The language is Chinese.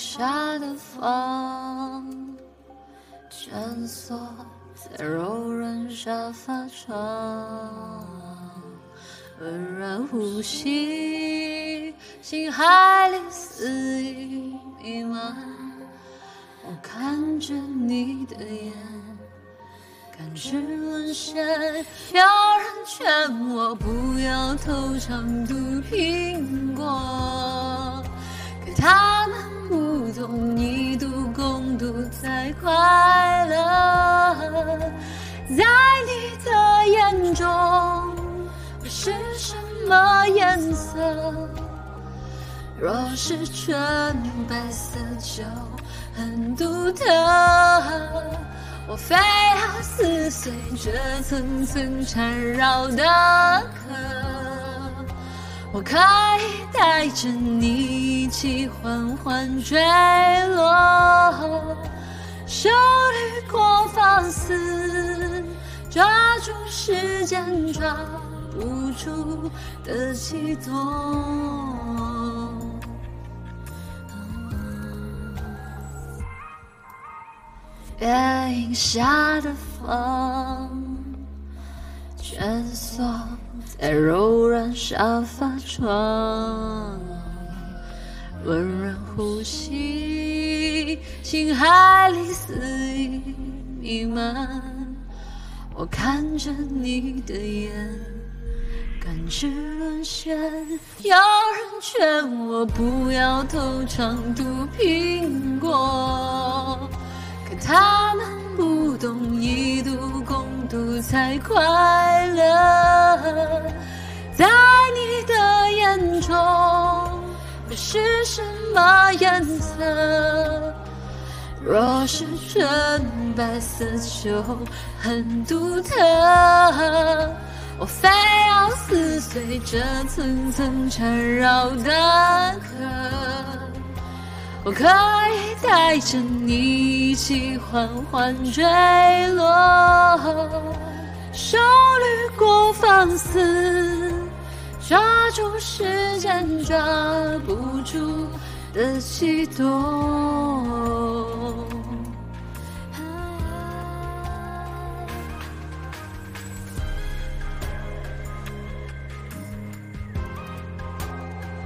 下的风，蜷缩在柔软沙发上，温软呼吸，心海里肆意弥漫。我看着你的眼，感知沦陷，有人劝我不要偷尝毒苹快乐，在你的眼中，我是什么颜色？若是纯白色就很独特。我非要撕碎这层层缠绕的壳。我可以带着你一起缓缓坠落，手掠过放肆，抓住时间抓不住的悸动。月影下的风，蜷缩。在柔软沙发床，温润呼吸，心海里肆意弥漫。我看着你的眼，感知沦陷。有人劝我不要偷尝毒苹果，可他们不懂一度共度才快乐。在你的眼中，我是什么颜色？若是纯白色就很独特。我非要撕碎这层层缠绕的壳，我可以带着你一起缓缓坠落，手掠过放肆。抓住时间抓不住的悸动。